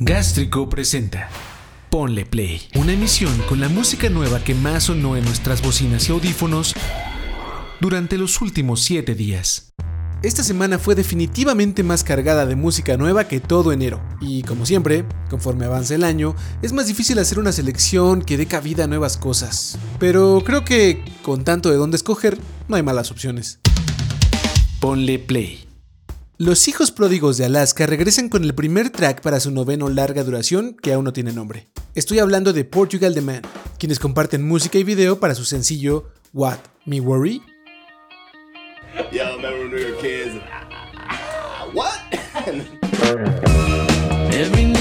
Gástrico presenta Ponle Play, una emisión con la música nueva que más sonó en nuestras bocinas y audífonos durante los últimos 7 días. Esta semana fue definitivamente más cargada de música nueva que todo enero, y como siempre, conforme avanza el año, es más difícil hacer una selección que dé cabida a nuevas cosas. Pero creo que, con tanto de dónde escoger, no hay malas opciones. Ponle Play los hijos pródigos de Alaska regresan con el primer track para su noveno larga duración que aún no tiene nombre. Estoy hablando de Portugal The Man, quienes comparten música y video para su sencillo What, Me Worry? Yo,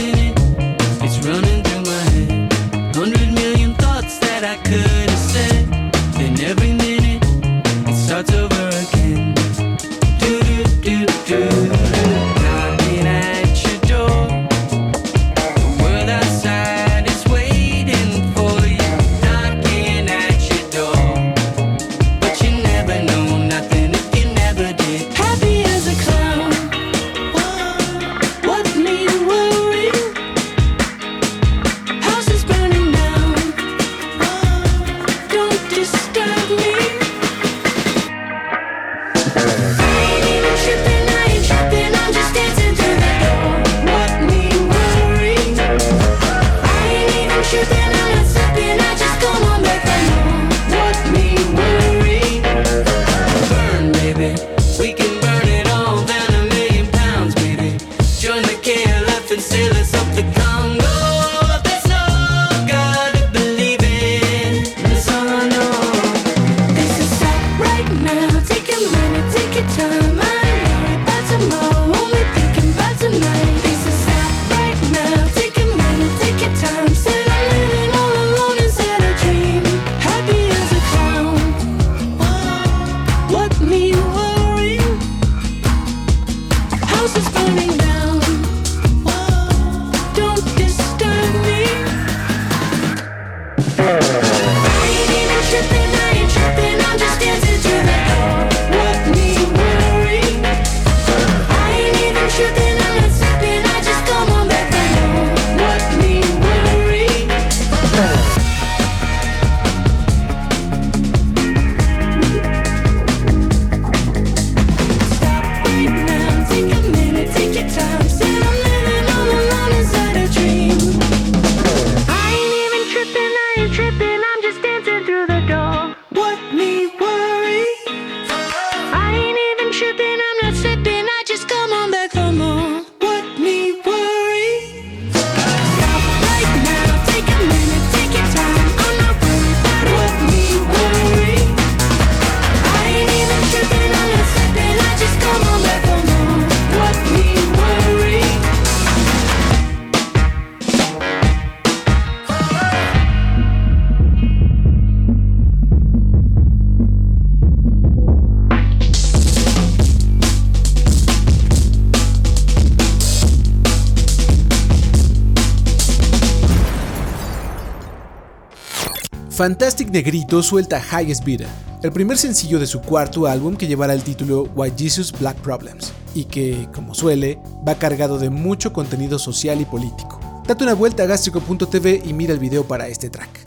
Fantastic Negrito suelta Highest Bidder, el primer sencillo de su cuarto álbum que llevará el título Why Jesus Black Problems, y que, como suele, va cargado de mucho contenido social y político. Date una vuelta a gástrico.tv y mira el video para este track.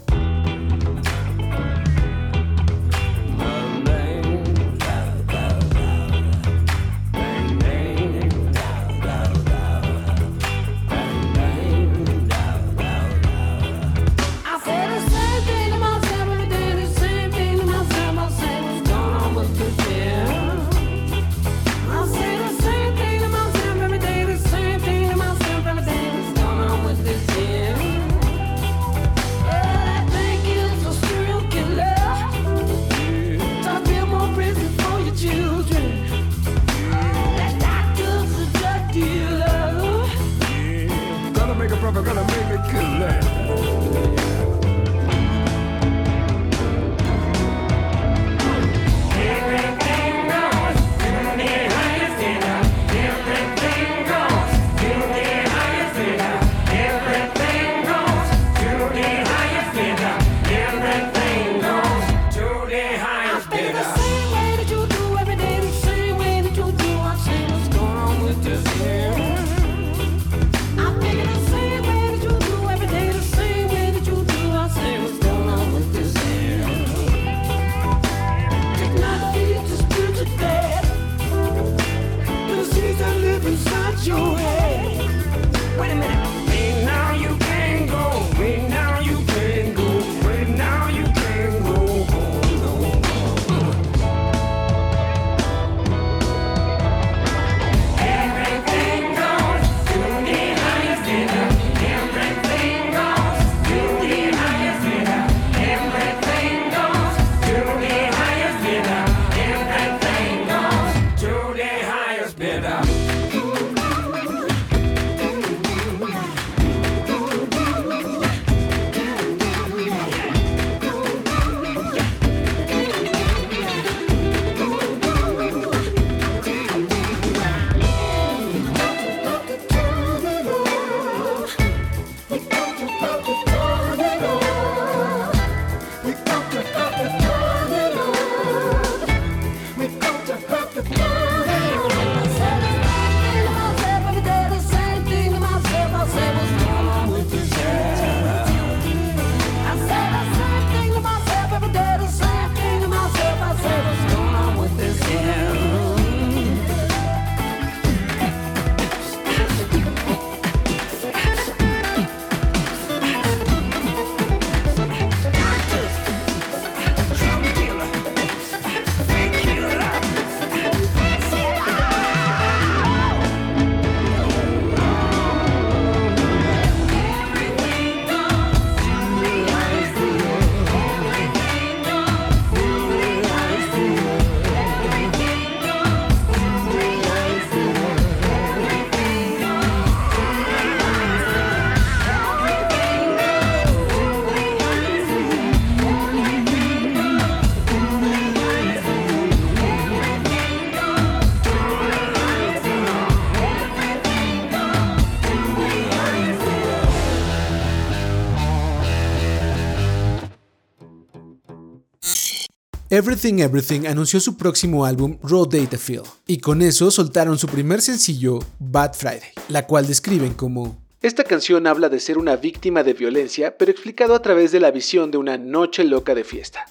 Everything Everything anunció su próximo álbum Raw Data Feel y con eso soltaron su primer sencillo Bad Friday, la cual describen como esta canción habla de ser una víctima de violencia, pero explicado a través de la visión de una noche loca de fiesta.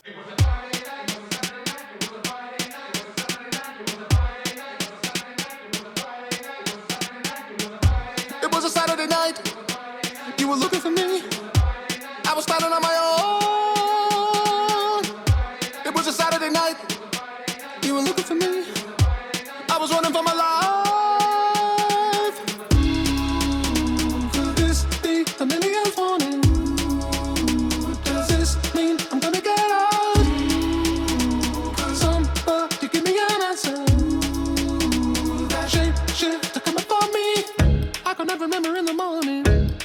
It was a Saturday night. You were looking for me.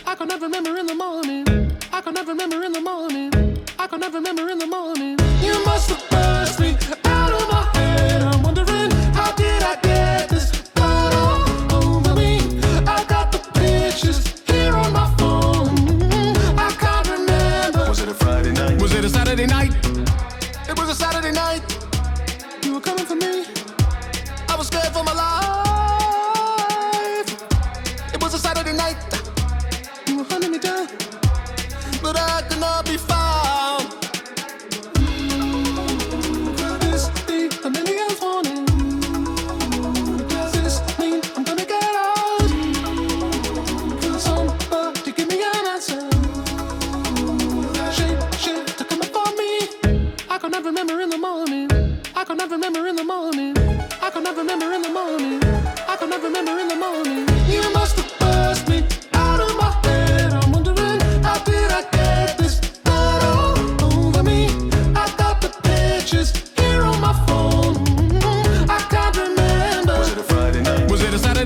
I can never remember in the morning. I can never remember in the morning. I can never remember in the morning.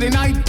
Friday night.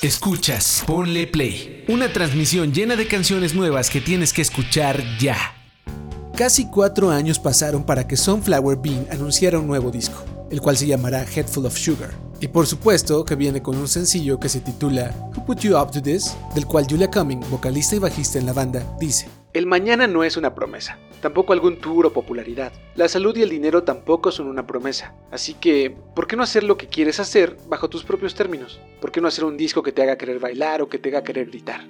Escuchas, ponle play. Una transmisión llena de canciones nuevas que tienes que escuchar ya. Casi cuatro años pasaron para que Sunflower Bean anunciara un nuevo disco, el cual se llamará Headful of Sugar. Y por supuesto que viene con un sencillo que se titula Who Put You Up to This, del cual Julia Cumming, vocalista y bajista en la banda, dice. El mañana no es una promesa, tampoco algún tour o popularidad. La salud y el dinero tampoco son una promesa. Así que, ¿por qué no hacer lo que quieres hacer bajo tus propios términos? ¿Por qué no hacer un disco que te haga querer bailar o que te haga querer gritar?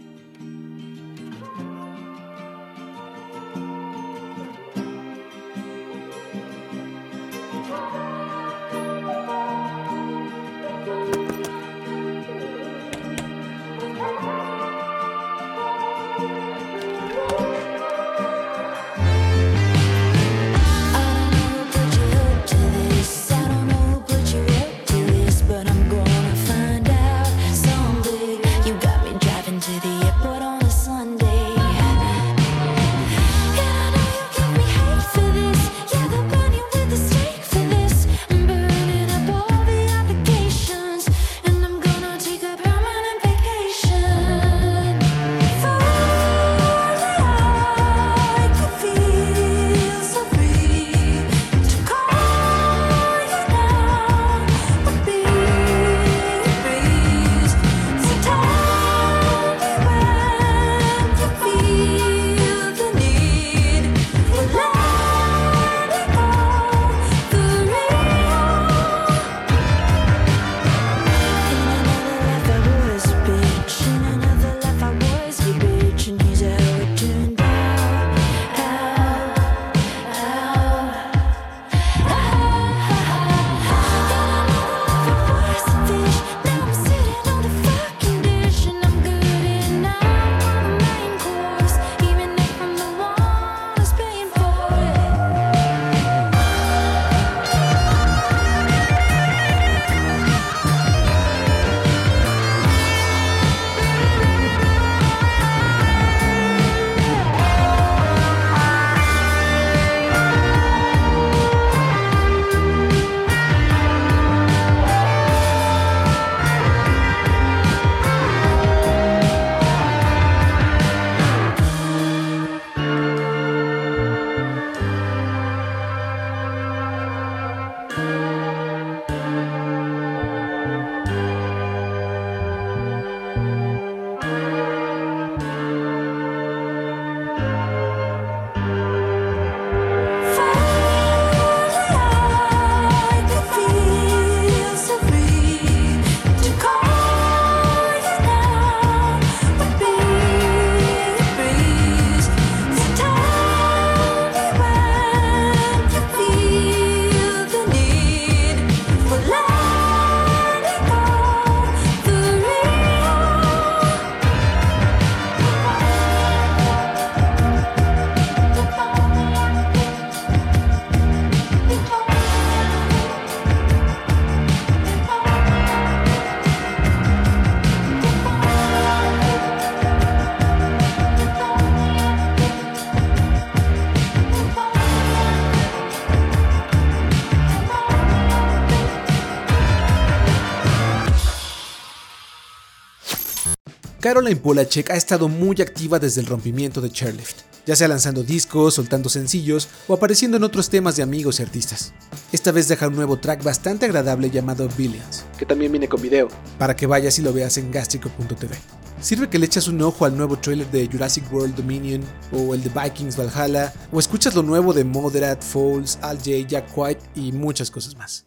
Caroline Polachek ha estado muy activa desde el rompimiento de Chairlift, ya sea lanzando discos, soltando sencillos o apareciendo en otros temas de amigos y artistas. Esta vez deja un nuevo track bastante agradable llamado Billions, que también viene con video, para que vayas y lo veas en gastrico.tv. Sirve que le echas un ojo al nuevo trailer de Jurassic World Dominion o el de Vikings Valhalla, o escuchas lo nuevo de Moderate, Falls, Al J, Jack White y muchas cosas más.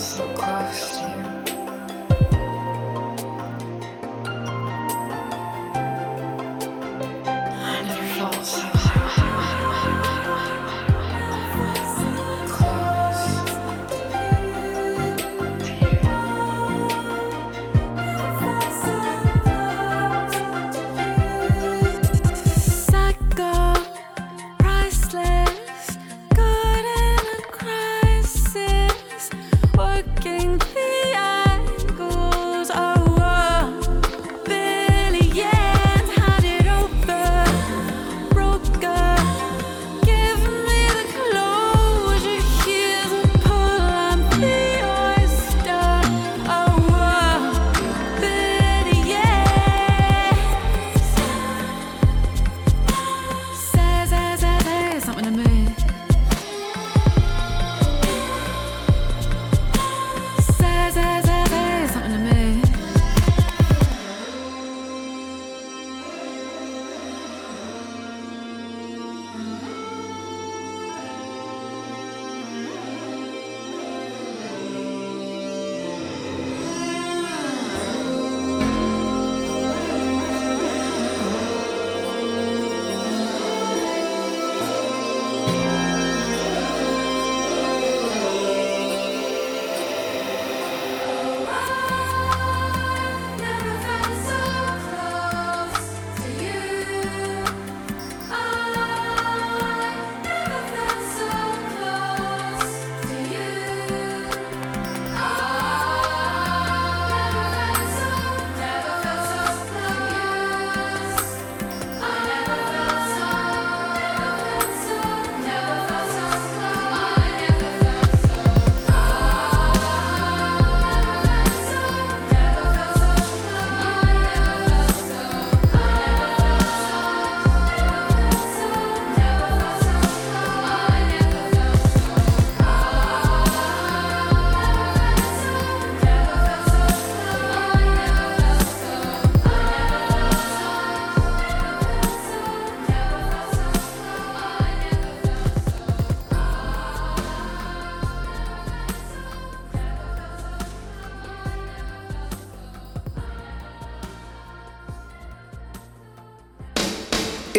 So close